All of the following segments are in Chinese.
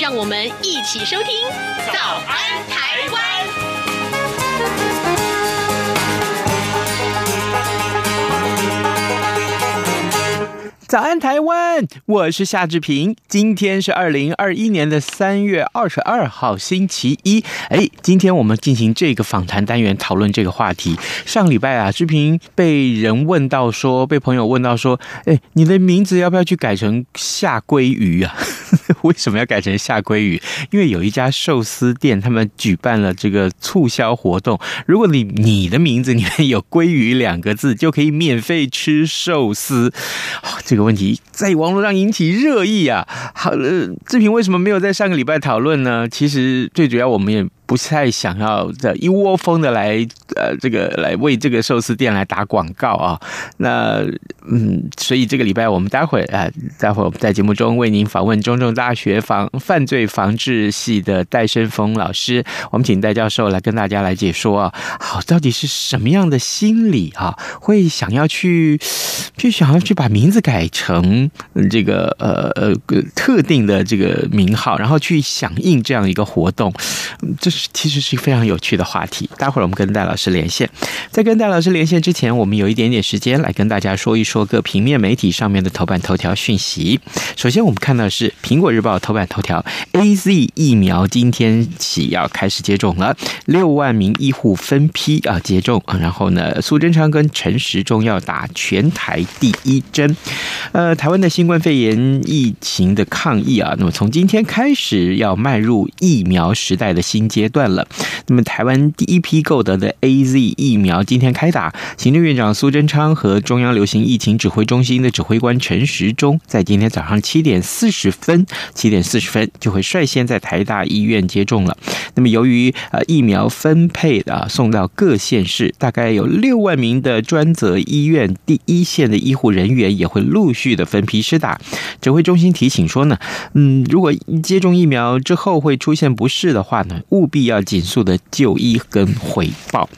让我们一起收听《早安台湾》。早安，台湾！我是夏志平。今天是二零二一年的三月二十二号，星期一。哎，今天我们进行这个访谈单元，讨论这个话题。上礼拜啊，志平被人问到说，被朋友问到说，哎，你的名字要不要去改成夏鲑鱼啊？为什么要改成下鲑鱼？因为有一家寿司店，他们举办了这个促销活动。如果你你的名字里面有“鲑鱼”两个字，就可以免费吃寿司。这个。问题在网络上引起热议啊！好了，志平为什么没有在上个礼拜讨论呢？其实最主要我们也。不太想要这一窝蜂的来呃，这个来为这个寿司店来打广告啊。那嗯，所以这个礼拜我们待会儿啊，待会儿我们在节目中为您访问中正大学防犯罪防治系的戴生峰老师。我们请戴教授来跟大家来解说啊，好，到底是什么样的心理啊，会想要去就想要去把名字改成这个呃呃特定的这个名号，然后去响应这样一个活动，这是。其实是一个非常有趣的话题。待会儿我们跟戴老师连线，在跟戴老师连线之前，我们有一点点时间来跟大家说一说各平面媒体上面的头版头条讯息。首先，我们看到是《苹果日报》头版头条：AZ 疫苗今天起要开始接种了，六万名医护分批啊接种。然后呢，苏贞昌跟陈时中要打全台第一针。呃，台湾的新冠肺炎疫情的抗疫啊，那么从今天开始要迈入疫苗时代的新阶段了。那么，台湾第一批购得的 AZ 疫苗今天开打。行政院长苏贞昌和中央流行疫情指挥中心的指挥官陈时中，在今天早上七点四十分，七点四十分就会率先在台大医院接种了。那么，由于呃疫苗分配啊送到各县市，大概有六万名的专责医院第一线的医护人员也会陆续的分批施打。指挥中心提醒说呢，嗯，如果接种疫苗之后会出现不适的话呢，务必。要紧速的就医跟回报。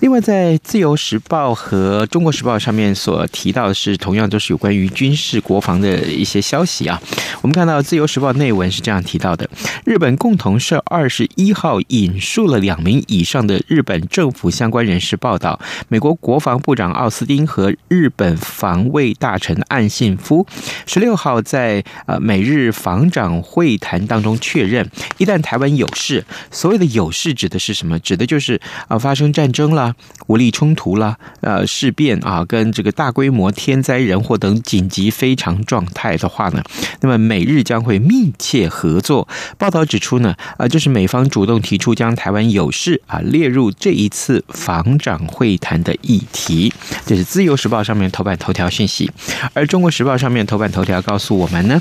另外，在《自由时报》和《中国时报》上面所提到的是，同样都是有关于军事国防的一些消息啊。我们看到《自由时报》内文是这样提到的：日本共同社二十一号引述了两名以上的日本政府相关人士报道，美国国防部长奥斯汀和日本防卫大臣岸信夫十六号在呃美日防长会谈当中确认，一旦台湾有事，所谓的有事指的是什么？指的就是啊发生战。争啦，武力冲突啦，呃，事变啊，跟这个大规模天灾人祸等紧急非常状态的话呢，那么美日将会密切合作。报道指出呢，啊，就是美方主动提出将台湾有事啊列入这一次防长会谈的议题。这是《自由时报》上面头版头条讯息，而《中国时报》上面头版头条告诉我们呢，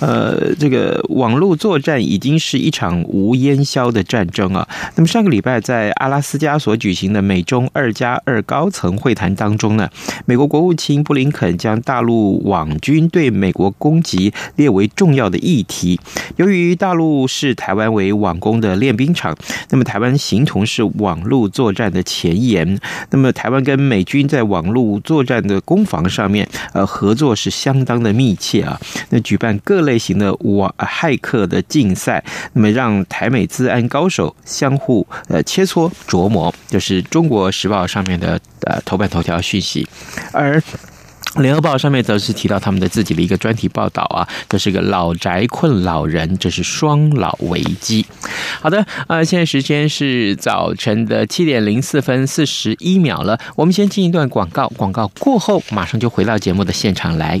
呃，这个网络作战已经是一场无烟硝的战争啊。那么上个礼拜在阿拉斯加所举行。的美中二加二高层会谈当中呢，美国国务卿布林肯将大陆网军对美国攻击列为重要的议题。由于大陆视台湾为网攻的练兵场，那么台湾形同是网络作战的前沿。那么台湾跟美军在网络作战的攻防上面，呃，合作是相当的密切啊。那举办各类型的网骇客的竞赛，那么让台美资安高手相互呃切磋琢磨，就是。《中国时报》上面的呃头版头条讯息，而《联合报》上面则是提到他们的自己的一个专题报道啊，这是个老宅困老人，这是双老危机。好的，呃，现在时间是早晨的七点零四分四十一秒了，我们先进一段广告，广告过后马上就回到节目的现场来。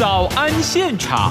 早安现场。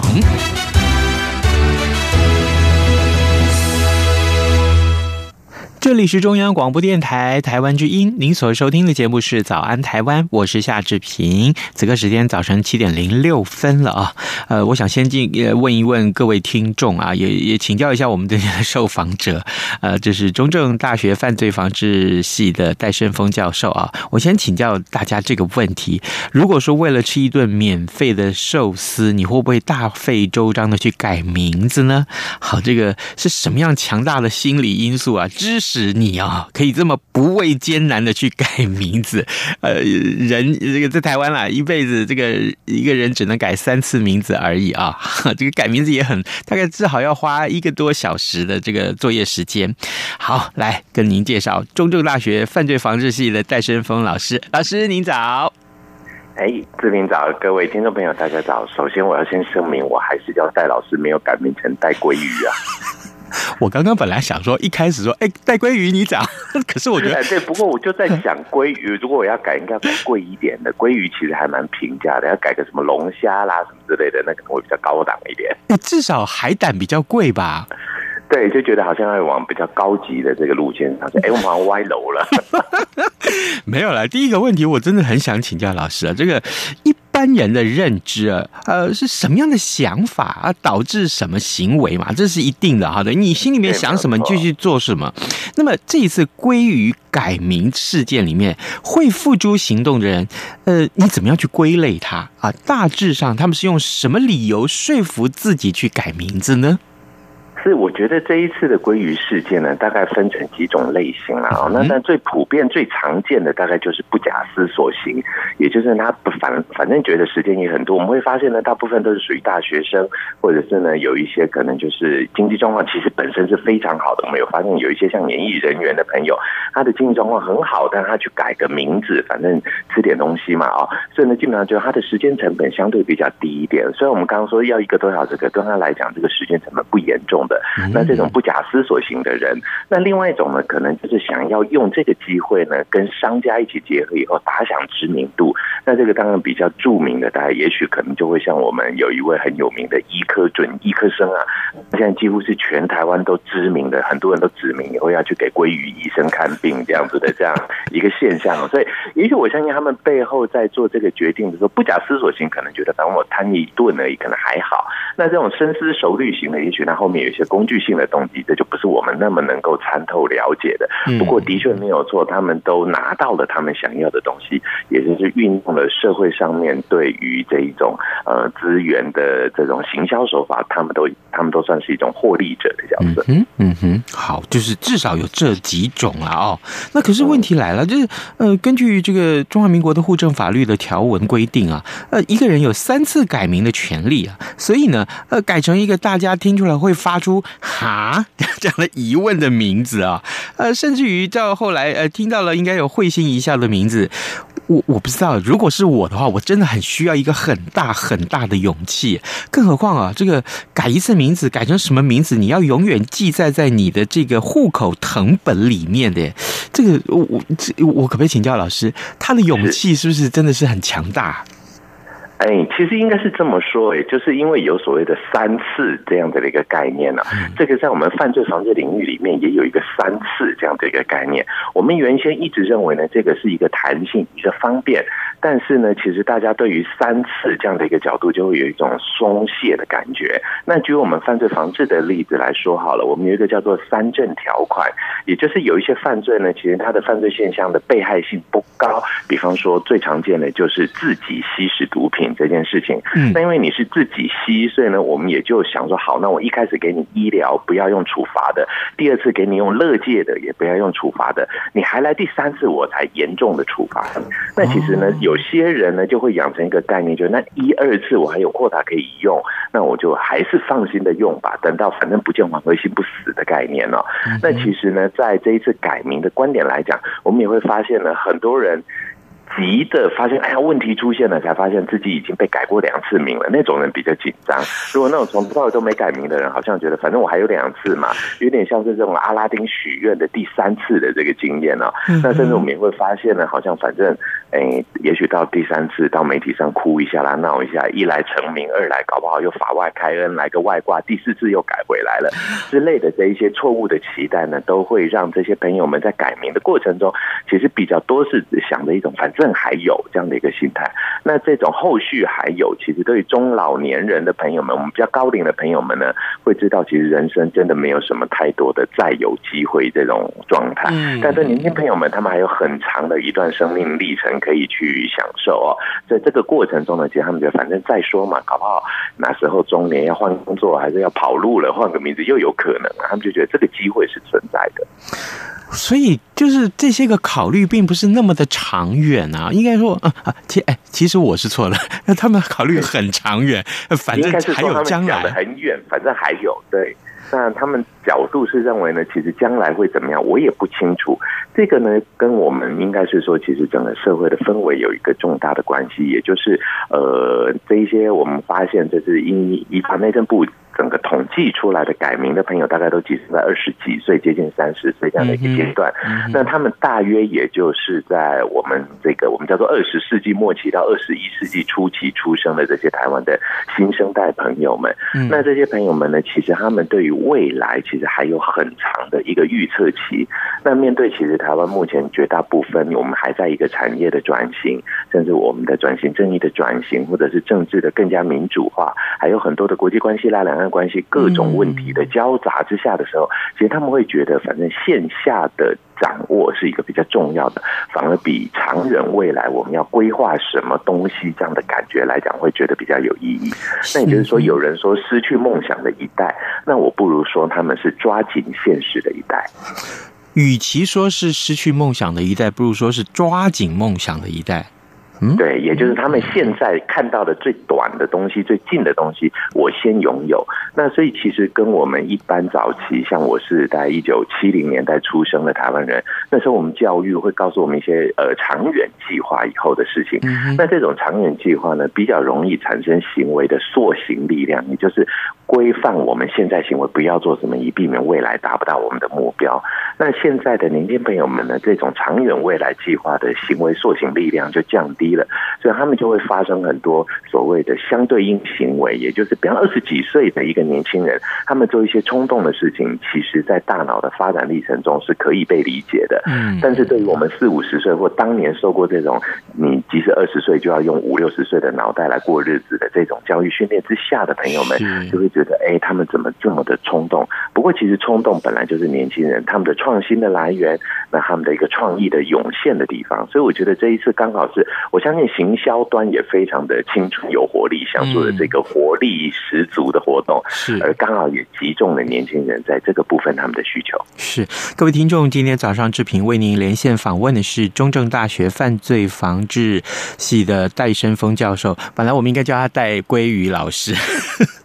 这里是中央广播电台台湾之音，您所收听的节目是《早安台湾》，我是夏志平。此刻时间早晨七点零六分了啊，呃，我想先进呃问一问各位听众啊，也也请教一下我们的受访者，呃，这是中正大学犯罪防治系的戴胜峰教授啊，我先请教大家这个问题：如果说为了吃一顿免费的寿司，你会不会大费周章的去改名字呢？好，这个是什么样强大的心理因素啊？知识。是你啊，可以这么不畏艰难的去改名字，呃，人这个在台湾啦，一辈子这个一个人只能改三次名字而已啊，这个改名字也很，大概至少要花一个多小时的这个作业时间。好，来跟您介绍中正大学犯罪防治系的戴胜峰老师，老师您早。哎，志明早，各位听众朋友大家早。首先我要先声明，我还是叫戴老师，没有改名成戴鲑鱼啊。我刚刚本来想说，一开始说，哎，带鲑鱼你讲，可是我觉得对，不过我就在想，鲑鱼如果我要改，应该改贵一点的。鲑鱼其实还蛮平价的，要改个什么龙虾啦什么之类的，那可能会比较高档一点。至少海胆比较贵吧？对，就觉得好像要往比较高级的这个路线上。哎，我们好像歪楼了。没有啦，第一个问题我真的很想请教老师啊，这个一。般人的认知啊，呃，是什么样的想法啊，导致什么行为嘛？这是一定的，好的，你心里面想什么，你就去做什么。那么这一次归于改名事件里面，会付诸行动的人，呃，你怎么样去归类他啊？大致上，他们是用什么理由说服自己去改名字呢？是，我觉得这一次的鲑鱼事件呢，大概分成几种类型啦。哦，那但最普遍、最常见的，大概就是不假思索型，也就是他不反反正觉得时间也很多。我们会发现呢，大部分都是属于大学生，或者是呢有一些可能就是经济状况其实本身是非常好的。我们有发现有一些像演艺人员的朋友，他的经济状况很好，但他去改个名字，反正吃点东西嘛，哦，所以呢基本上就他的时间成本相对比较低一点。虽然我们刚刚说要一个多小时，可对他来讲这个时间成本不严重。那这种不假思索型的人，那另外一种呢，可能就是想要用这个机会呢，跟商家一起结合以后打响知名度。那这个当然比较著名的，大家也许可能就会像我们有一位很有名的医科准医科生啊，现在几乎是全台湾都知名的，很多人都指名以后要去给鲑鱼医生看病这样子的这样一个现象。所以，也许我相信他们背后在做这个决定的时候，不假思索型可能觉得，反正我贪一顿而已，可能还好。那这种深思熟虑型的，也许他后面有些工具性的动机，这就不是我们那么能够参透了解的。不过，的确没有错，他们都拿到了他们想要的东西，也就是运用了社会上面对于这一种呃资源的这种行销手法，他们都他们都算是一种获利者的角色。嗯嗯哼，好，就是至少有这几种啊哦。那可是问题来了，就是呃，根据这个中华民国的户政法律的条文规定啊，呃，一个人有三次改名的权利啊，所以呢，呃，改成一个大家听出来会发出。哈，这样的疑问的名字啊，呃，甚至于到后来，呃，听到了应该有会心一笑的名字，我我不知道，如果是我的话，我真的很需要一个很大很大的勇气，更何况啊，这个改一次名字，改成什么名字，你要永远记载在你的这个户口藤本里面的，这个我我我可不可以请教老师，他的勇气是不是真的是很强大？哎，其实应该是这么说，哎，就是因为有所谓的三次这样的一个概念呢、啊，这个在我们犯罪防治领域里面也有一个三次这样的一个概念。我们原先一直认为呢，这个是一个弹性、一个方便。但是呢，其实大家对于三次这样的一个角度，就会有一种松懈的感觉。那举我们犯罪防治的例子来说好了，我们有一个叫做三证条款，也就是有一些犯罪呢，其实它的犯罪现象的被害性不高。比方说，最常见的就是自己吸食毒品这件事情。嗯，那因为你是自己吸，所以呢，我们也就想说，好，那我一开始给你医疗，不要用处罚的；第二次给你用乐界的，也不要用处罚的。你还来第三次，我才严重的处罚。那其实呢，有些人呢就会养成一个概念，就是那一二次我还有扩大可以用，那我就还是放心的用吧。等到反正不见黄河心不死的概念了。那其实呢，在这一次改名的观点来讲，我们也会发现呢，很多人。急的发现，哎呀，问题出现了，才发现自己已经被改过两次名了。那种人比较紧张。如果那种从头到尾都没改名的人，好像觉得反正我还有两次嘛，有点像是这种阿拉丁许愿的第三次的这个经验啊。那甚至我们也会发现呢，好像反正，哎，也许到第三次到媒体上哭一下啦，闹一下，一来成名，二来搞不好又法外开恩，来个外挂，第四次又改回来了之类的这一些错误的期待呢，都会让这些朋友们在改名的过程中，其实比较多是想着一种反正。正还有这样的一个心态，那这种后续还有，其实对于中老年人的朋友们，我们比较高龄的朋友们呢，会知道其实人生真的没有什么太多的再有机会这种状态。嗯，但是年轻朋友们，他们还有很长的一段生命历程可以去享受哦。在这个过程中呢，其实他们觉得反正再说嘛，搞不好哪时候中年要换工作，还是要跑路了，换个名字又有可能，他们就觉得这个机会是存在的。所以就是这些个考虑并不是那么的长远啊，应该说啊啊，其哎，其实我是错了，那他们考虑很长远，反正还有将来很远，反正还有对。那他们角度是认为呢，其实将来会怎么样，我也不清楚。这个呢，跟我们应该是说，其实整个社会的氛围有一个重大的关系，也就是呃，这一些我们发现，这是因依法内政部。整个统计出来的改名的朋友，大概都集中在二十几岁，接近三十岁这样的一个阶段。那他们大约也就是在我们这个我们叫做二十世纪末期到二十一世纪初期出生的这些台湾的新生代朋友们。那这些朋友们呢，其实他们对于未来其实还有很长的一个预测期。那面对其实台湾目前绝大部分，我们还在一个产业的转型，甚至我们的转型正义的转型，或者是政治的更加民主化，还有很多的国际关系啦、两岸。关系各种问题的交杂之下的时候，其实他们会觉得，反正线下的掌握是一个比较重要的，反而比常人未来我们要规划什么东西这样的感觉来讲，会觉得比较有意义。那也就是说，有人说失去梦想的一代，那我不如说他们是抓紧现实的一代。与其说是失去梦想的一代，不如说是抓紧梦想的一代。嗯，对，也就是他们现在看到的最短的东西、最近的东西，我先拥有。那所以其实跟我们一般早期，像我是在一九七零年代出生的台湾人，那时候我们教育会告诉我们一些呃长远计划以后的事情。那这种长远计划呢，比较容易产生行为的塑形力量，也就是规范我们现在行为不要做什么，以避免未来达不到我们的目标。那现在的年轻朋友们呢，这种长远未来计划的行为塑形力量就降低了，所以他们就会发生很多所谓的相对应行为，也就是比方二十几岁的一个年轻人，他们做一些冲动的事情，其实在大脑的发展历程中是可以被理解的。嗯，但是对于我们四五十岁或当年受过这种你即使二十岁就要用五六十岁的脑袋来过日子的这种教育训练之下的朋友们，就会觉得，哎，他们怎么这么的冲动？不过其实冲动本来就是年轻人他们的创。新的来源，那他们的一个创意的涌现的地方，所以我觉得这一次刚好是，我相信行销端也非常的青春有活力，想做的这个活力十足的活动，是而刚好也集中了年轻人在这个部分他们的需求。是各位听众，今天早上志平为您连线访问的是中正大学犯罪防治系的戴生峰教授，本来我们应该叫他戴鲑鱼老师。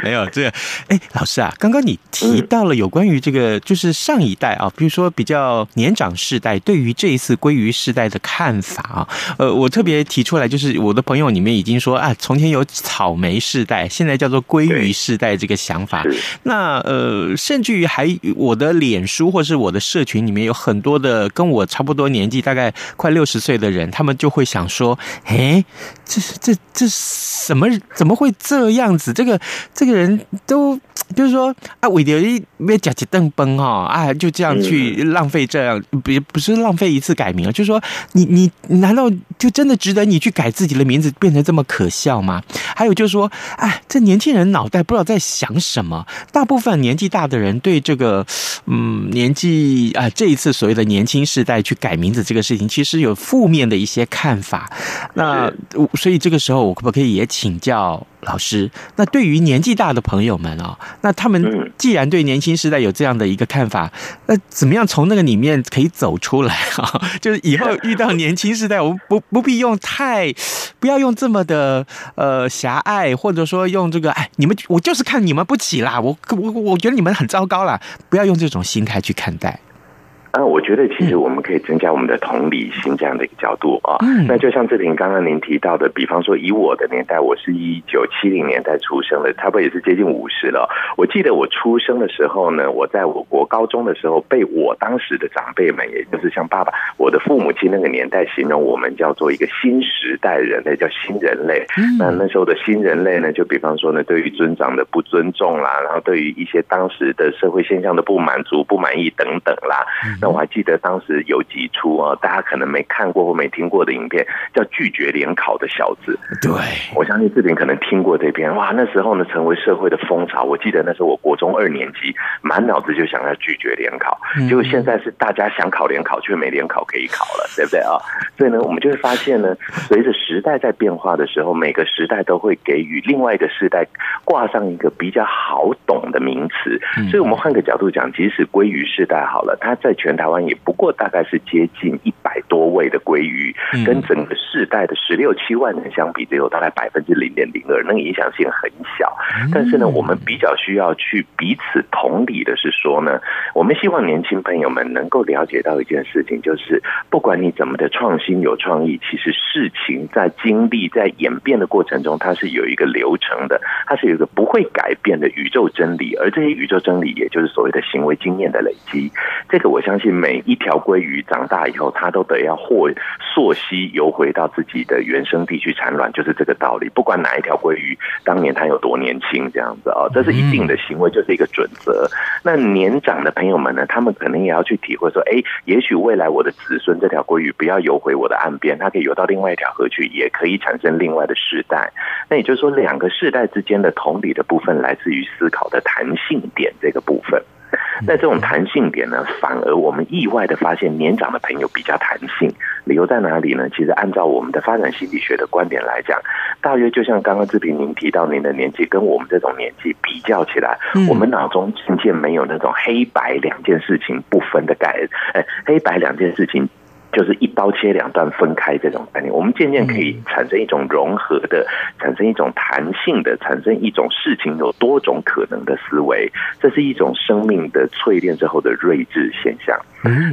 没有这个，哎，老师啊，刚刚你提到了有关于这个，就是上一代啊，比如说比较年长世代对于这一次鲑鱼世代的看法啊，呃，我特别提出来，就是我的朋友里面已经说啊，从前有草莓世代，现在叫做鲑鱼世代这个想法。那呃，甚至于还我的脸书或是我的社群里面有很多的跟我差不多年纪，大概快六十岁的人，他们就会想说，哎，这这这。这什么怎么会这样子？这个这个人都就是说啊，为了一别假起灯崩哈啊，就这样去浪费这样，不不是浪费一次改名啊，就是说你你难道就真的值得你去改自己的名字变成这么可笑吗？还有就是说，哎，这年轻人脑袋不知道在想什么。大部分年纪大的人对这个嗯年纪啊这一次所谓的年轻世代去改名字这个事情，其实有负面的一些看法。那所以这个时候，我可不可以也请教？老师，那对于年纪大的朋友们啊，那他们既然对年轻时代有这样的一个看法，那怎么样从那个里面可以走出来啊？就是以后遇到年轻时代，我们不不必用太，不要用这么的呃狭隘，或者说用这个哎，你们我就是看你们不起啦，我我我觉得你们很糟糕啦，不要用这种心态去看待。啊，我觉得其实我们可以增加我们的同理心这样的一个角度啊。嗯。那就像志平刚刚您提到的，比方说以我的年代，我是一九七零年代出生的，差不多也是接近五十了。我记得我出生的时候呢，我在我国高中的时候，被我当时的长辈们，也就是像爸爸、我的父母亲那个年代，形容我们叫做一个新时代人类，叫新人类。嗯。那那时候的新人类呢，就比方说呢，对于尊长的不尊重啦，然后对于一些当时的社会现象的不满足、不满意等等啦。那我还记得当时有几出啊，大家可能没看过或没听过的影片，叫《拒绝联考的小子》。对，我相信志平可能听过这篇。哇，那时候呢，成为社会的风潮。我记得那时候我国中二年级，满脑子就想要拒绝联考。结果现在是大家想考联考，却没联考可以考了，对不对啊？所以呢，我们就会发现呢，随着时代在变化的时候，每个时代都会给予另外一个时代挂上一个比较好懂的名词。所以，我们换个角度讲，即使归于世代好了，它在全台湾。也不过大概是接近一百多位的鲑鱼，跟整个世代的十六七万人相比，只有大概百分之零点零二，那个影响性很小。但是呢，我们比较需要去彼此同理的是说呢，我们希望年轻朋友们能够了解到一件事情，就是不管你怎么的创新有创意，其实事情在经历在演变的过程中，它是有一个流程的，它是有一个不会改变的宇宙真理，而这些宇宙真理，也就是所谓的行为经验的累积。这个我相信每一条鲑鱼长大以后，它都得要或溯溪游回到自己的原生地去产卵，就是这个道理。不管哪一条鲑鱼当年它有多年轻，这样子啊，这是一定的行为，就是一个准则。那年长的朋友们呢，他们可能也要去体会说，哎，也许未来我的子孙这条鲑鱼不要游回我的岸边，它可以游到另外一条河去，也可以产生另外的世代。那也就是说，两个世代之间的同理的部分，来自于思考的弹性点这个部分。在这种弹性点呢，反而我们意外的发现，年长的朋友比较弹性。理由在哪里呢？其实按照我们的发展心理学的观点来讲，大约就像刚刚志平您提到，您的年纪跟我们这种年纪比较起来，我们脑中渐渐没有那种黑白两件事情不分的概念。哎，黑白两件事情。就是一刀切两段分开这种概念，我们渐渐可以产生一种融合的，产生一种弹性的，产生一种事情有多种可能的思维，这是一种生命的淬炼之后的睿智现象。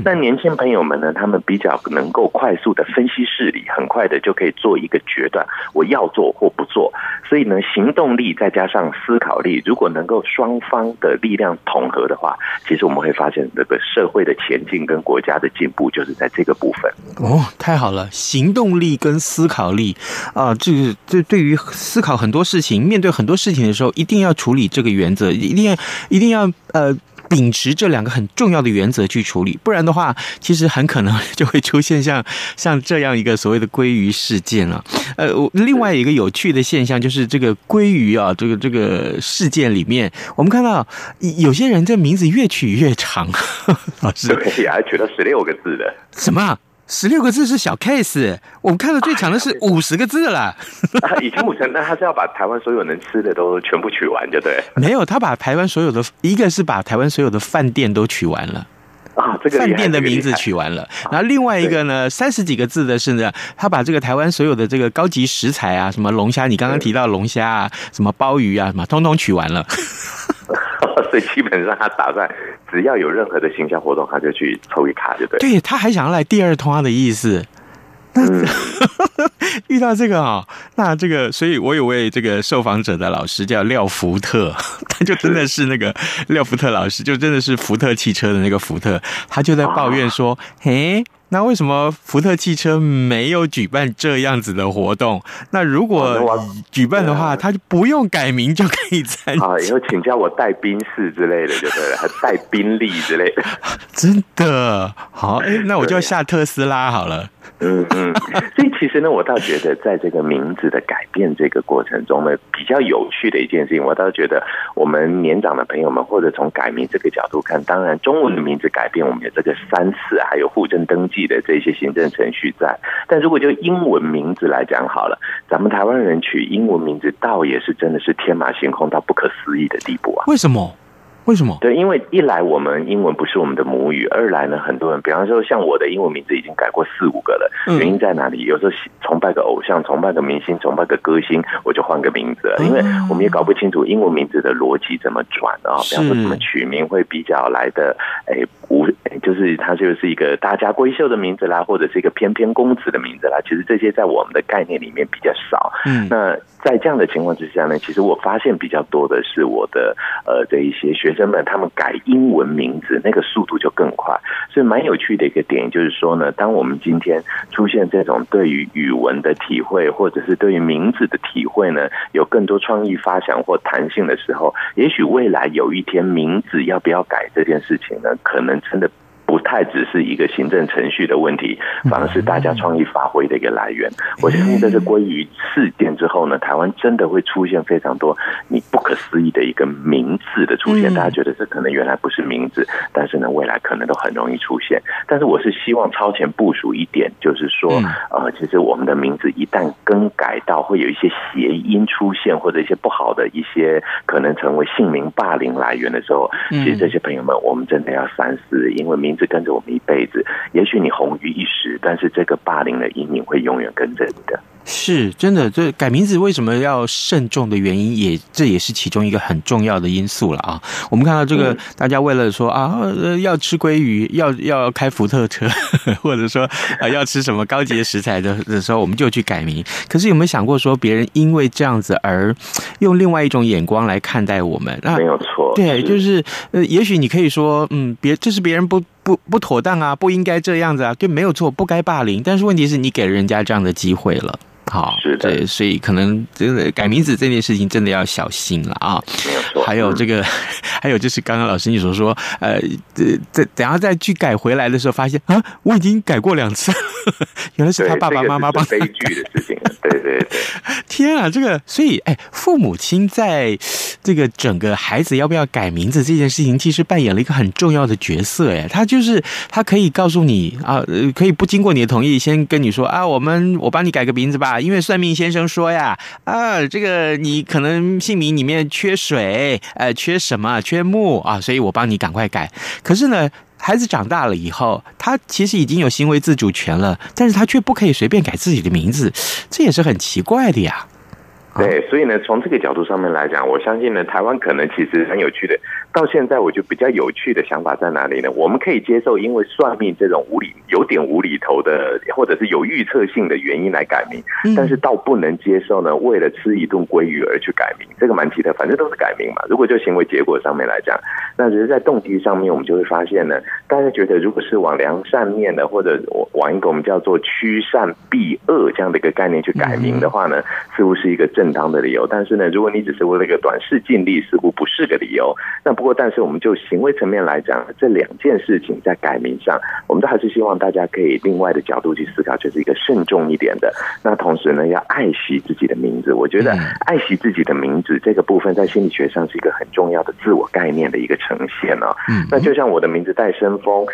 那年轻朋友们呢，他们比较能够快速的分析事理，很快的就可以做一个决断，我要做或不做。所以呢，行动力再加上思考力，如果能够双方的力量统合的话，其实我们会发现这个社会的前进跟国家的进步，就是在这个部分。哦，太好了，行动力跟思考力啊，这个这对于思考很多事情，面对很多事情的时候，一定要处理这个原则，一定要一定要呃。秉持这两个很重要的原则去处理，不然的话，其实很可能 就会出现像像这样一个所谓的鲑鱼事件了。呃，另外一个有趣的现象就是这个鲑鱼啊，这个这个事件里面，我们看到有些人这名字越取越长，老师对，还取了十六个字的，什么？十六个字是小 case，我们看到最长的是五十个字了。以前五十，那他是要把台湾所有能吃的都全部取完，就对。没有，他把台湾所有的一个是把台湾所有的饭店都取完了啊，这个饭店的名字取完了。然后另外一个呢，三十几个字的是呢，他把这个台湾所有的这个高级食材啊，什么龙虾，你刚刚提到龙虾啊，什么鲍鱼啊，什么通通取完了。所以基本上他打算，只要有任何的行销活动，他就去抽一卡，就对。对，他还想要来第二通的意思。遇到这个啊、哦，那这个，所以我有位这个受访者的老师叫廖福特，他就真的是那个廖福特老师，就真的是福特汽车的那个福特，他就在抱怨说：“嘿，那为什么福特汽车没有举办这样子的活动？那如果举办的话，他就不用改名就可以参加。啊，以后请叫我带宾士之类的就对了，还带宾利之类的。真的好，哎，那我就要下特斯拉好了。嗯嗯，所以其实呢，我倒觉得在这个名字的改变这个过程中呢，比较有趣的一件事情，我倒觉得我们年长的朋友们，或者从改名这个角度看，当然中文的名字改变，我们有这个三次还有户政登记的这些行政程序在。但如果就英文名字来讲好了，咱们台湾人取英文名字，倒也是真的是天马行空到不可思议的地步啊！为什么？为什么？对，因为一来我们英文不是我们的母语，二来呢，很多人，比方说像我的英文名字已经改过四五个了。原因在哪里？有时候崇拜个偶像，崇拜个明星，崇拜个歌星，我就换个名字了。因为我们也搞不清楚英文名字的逻辑怎么转啊。比方说怎么取名会比较来的哎无，就是它就是一个大家闺秀的名字啦，或者是一个翩翩公子的名字啦。其实这些在我们的概念里面比较少。嗯，那在这样的情况之下呢，其实我发现比较多的是我的呃这一些学。生们他们改英文名字，那个速度就更快，所以蛮有趣的一个点就是说呢，当我们今天出现这种对于语文的体会，或者是对于名字的体会呢，有更多创意发想或弹性的时候，也许未来有一天名字要不要改这件事情呢，可能真的。不太只是一个行政程序的问题，反而是大家创意发挥的一个来源。我相信这是归于事件之后呢，台湾真的会出现非常多你不可思议的一个名字的出现。大家觉得这可能原来不是名字，但是呢，未来可能都很容易出现。但是我是希望超前部署一点，就是说，呃，其实我们的名字一旦更改到会有一些谐音出现，或者一些不好的一些可能成为姓名霸凌来源的时候，其实这些朋友们，我们真的要三思，因为名。是跟着我们一辈子，也许你红于一时，但是这个霸凌的阴影会永远跟着你的。是真的，这改名字为什么要慎重的原因，也这也是其中一个很重要的因素了啊。我们看到这个，嗯、大家为了说啊，要吃鲑鱼，要要开福特车，或者说啊要吃什么高级食材的的时候，我们就去改名。可是有没有想过说，别人因为这样子而用另外一种眼光来看待我们？没有错，对，就是呃，也许你可以说，嗯，别这是别人不不不妥当啊，不应该这样子啊，就没有错，不该霸凌。但是问题是你给了人家这样的机会了。好，是的，对，所以可能这个改名字这件事情真的要小心了啊。没有错，还有这个，还有就是刚刚老师你所说，呃，这这等下再去改回来的时候，发现啊，我已经改过两次，原来是他爸爸妈妈帮悲剧的事情。对对对，天啊，这个，所以哎，父母亲在这个整个孩子要不要改名字这件事情，其实扮演了一个很重要的角色。哎，他就是他可以告诉你啊，可以不经过你的同意，先跟你说啊，我们我帮你改个名字吧。因为算命先生说呀，啊，这个你可能姓名里面缺水，呃，缺什么？缺木啊，所以我帮你赶快改。可是呢，孩子长大了以后，他其实已经有行为自主权了，但是他却不可以随便改自己的名字，这也是很奇怪的呀。对，所以呢，从这个角度上面来讲，我相信呢，台湾可能其实很有趣的。到现在，我觉得比较有趣的想法在哪里呢？我们可以接受因为算命这种无理、有点无厘头的，或者是有预测性的原因来改名，但是倒不能接受呢，为了吃一顿鲑鱼而去改名，这个蛮奇特。反正都是改名嘛。如果就行为结果上面来讲，那只是在动机上面，我们就会发现呢，大家觉得如果是往良善面的，或者往一个我们叫做趋善避恶这样的一个概念去改名的话呢，似乎是一个正当的理由。但是呢，如果你只是为了一个短视尽力，似乎不是个理由。那不。过，但是我们就行为层面来讲，这两件事情在改名上，我们都还是希望大家可以另外的角度去思考，就是一个慎重一点的。那同时呢，要爱惜自己的名字。我觉得爱惜自己的名字这个部分，在心理学上是一个很重要的自我概念的一个呈现哦。嗯，那就像我的名字戴生风。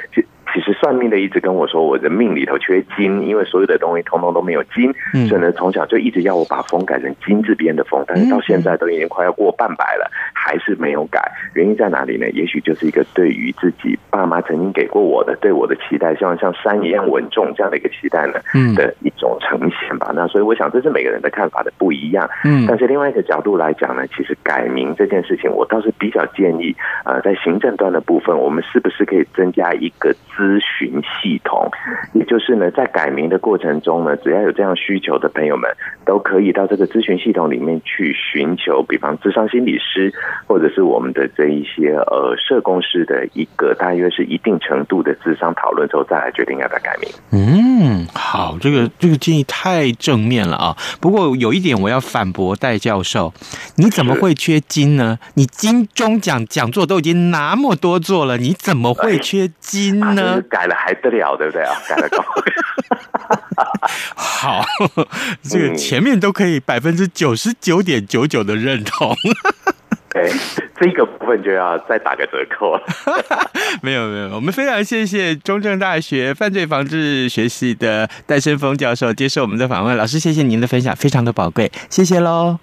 其实算命的一直跟我说，我的命里头缺金，因为所有的东西通通都没有金，所以呢，从小就一直要我把“风”改成“金”字边的“风”，但是到现在都已经快要过半百了，还是没有改。原因在哪里呢？也许就是一个对于自己爸妈曾经给过我的对我的期待，希望像山一样稳重这样的一个期待呢，的一种呈现吧。那所以我想，这是每个人的看法的不一样。嗯，但是另外一个角度来讲呢，其实改名这件事情，我倒是比较建议，呃，在行政端的部分，我们是不是可以增加一个字？咨询系统，也就是呢，在改名的过程中呢，只要有这样需求的朋友们，都可以到这个咨询系统里面去寻求，比方智商心理师，或者是我们的这一些呃社工师的一个大约是一定程度的智商讨论之后，再来决定要不要改名。嗯，好，这个这个建议太正面了啊。不过有一点我要反驳戴教授，你怎么会缺金呢？你金钟奖讲座都已经那么多座了，你怎么会缺金呢？啊、改了还得了，对不对啊？改了高。好，这个前面都可以百分之九十九点九九的认同。哎，这个部分就要再打个折扣了。没有没有，我们非常谢谢中正大学犯罪防治学系的戴伸峰教授接受我们的访问。老师，谢谢您的分享，非常的宝贵，谢谢喽。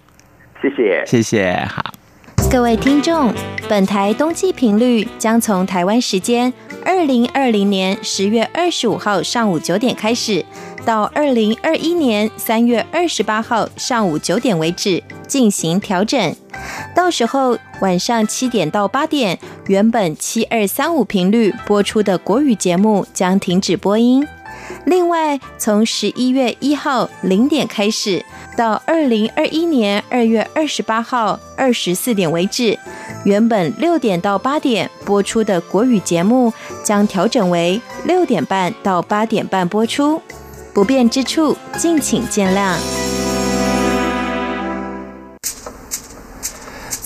谢谢，谢谢，好。各位听众，本台冬季频率将从台湾时间二零二零年十月二十五号上午九点开始，到二零二一年三月二十八号上午九点为止进行调整。到时候晚上七点到八点，原本七二三五频率播出的国语节目将停止播音。另外，从十一月一号零点开始，到二零二一年二月二十八号二十四点为止，原本六点到八点播出的国语节目将调整为六点半到八点半播出。不便之处，敬请见谅。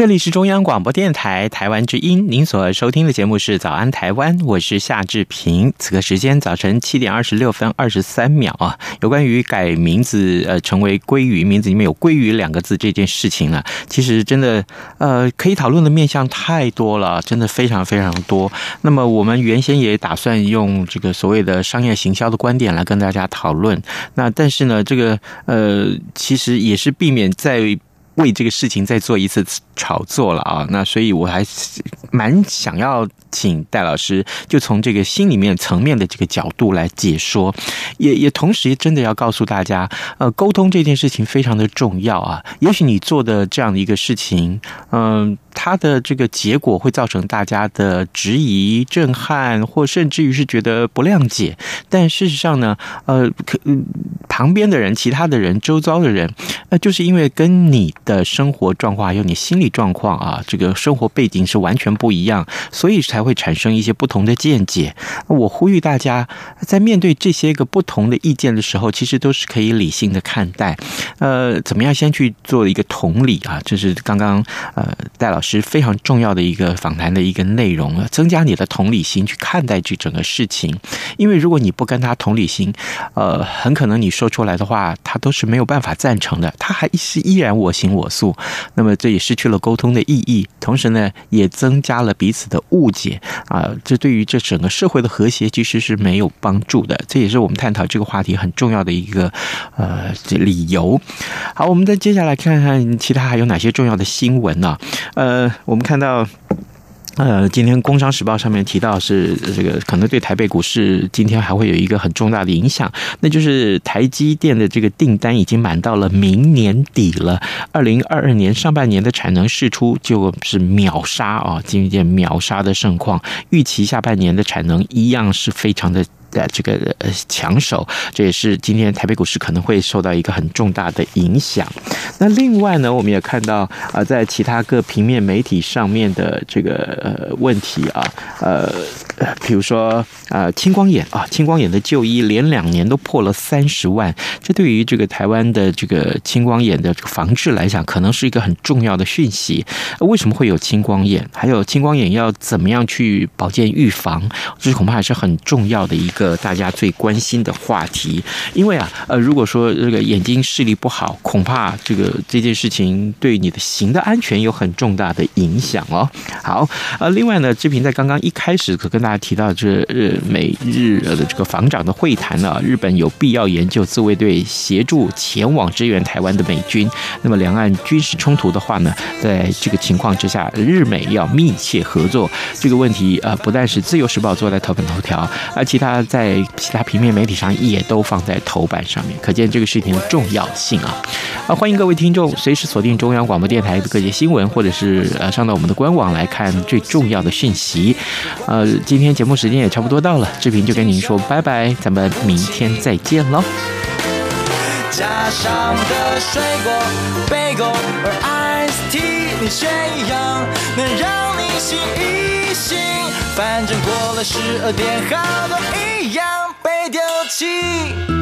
这里是中央广播电台台湾之音，您所收听的节目是《早安台湾》，我是夏志平。此刻时间早晨七点二十六分二十三秒啊。有关于改名字呃成为鲑鱼，名字里面有鲑鱼两个字这件事情呢，其实真的呃可以讨论的面向太多了，真的非常非常多。那么我们原先也打算用这个所谓的商业行销的观点来跟大家讨论，那但是呢，这个呃其实也是避免在。为这个事情再做一次炒作了啊，那所以我还蛮想要请戴老师，就从这个心里面层面的这个角度来解说，也也同时真的要告诉大家，呃，沟通这件事情非常的重要啊。也许你做的这样的一个事情，嗯、它的这个结果会造成大家的质疑、震撼，或甚至于是觉得不谅解。但事实上呢，呃，可旁边的人、其他的人、周遭的人，那就是因为跟你的生活状况还有你心理状况啊，这个生活背景是完全不一样，所以才会产生一些不同的见解。我呼吁大家在面对这些个不同的意见的时候，其实都是可以理性的看待。呃，怎么样先去做一个同理啊？这是刚刚呃戴老师非常重要的一个访谈的一个内容了，增加你的同理心去看待这整个事情。因为如果你不跟他同理心，呃，很可能你说出来的话，他都是没有办法赞成的，他还是依然我行我素，那么这也失去了沟通的意义，同时呢，也增加了彼此的误解啊，这对于这整个社会的和谐其实是没有帮助的，这也是我们探讨这个话题很重要的一个呃这理由。好，我们再接下来看看其他还有哪些重要的新闻呢？呃，呃我们看到。呃，今天《工商时报》上面提到是这个可能对台北股市今天还会有一个很重大的影响，那就是台积电的这个订单已经满到了明年底了，二零二二年上半年的产能释出就是秒杀啊，今天秒杀的盛况，预期下半年的产能一样是非常的。的这个呃抢手，这也是今天台北股市可能会受到一个很重大的影响。那另外呢，我们也看到啊，在其他各平面媒体上面的这个呃问题啊，呃，比如说啊，青光眼啊，青光眼的就医连两年都破了三十万，这对于这个台湾的这个青光眼的这个防治来讲，可能是一个很重要的讯息。为什么会有青光眼？还有青光眼要怎么样去保健预防？这恐怕还是很重要的一个。个大家最关心的话题，因为啊，呃，如果说这个眼睛视力不好，恐怕这个这件事情对你的行的安全有很重大的影响哦。好，呃，另外呢，志平在刚刚一开始可跟大家提到这日美日的这个防长的会谈呢，日本有必要研究自卫队协助前往支援台湾的美军。那么两岸军事冲突的话呢，在这个情况之下，日美要密切合作。这个问题呃，不但是自由时报做在头版头条，而其他在其他平面媒体上也都放在头版上面，可见这个事情的重要性啊。啊，欢迎各位听众随时锁定中央广播电台的各界新闻，或者是呃上到我们的官网来看最重要的讯息。呃，今天节目时间也差不多到了，志平就跟您说拜拜，咱们明天再见喽。加上的水果贝果而 iced tea 你选一样能让你醒一醒，反正过了十二点，好多样被丢弃。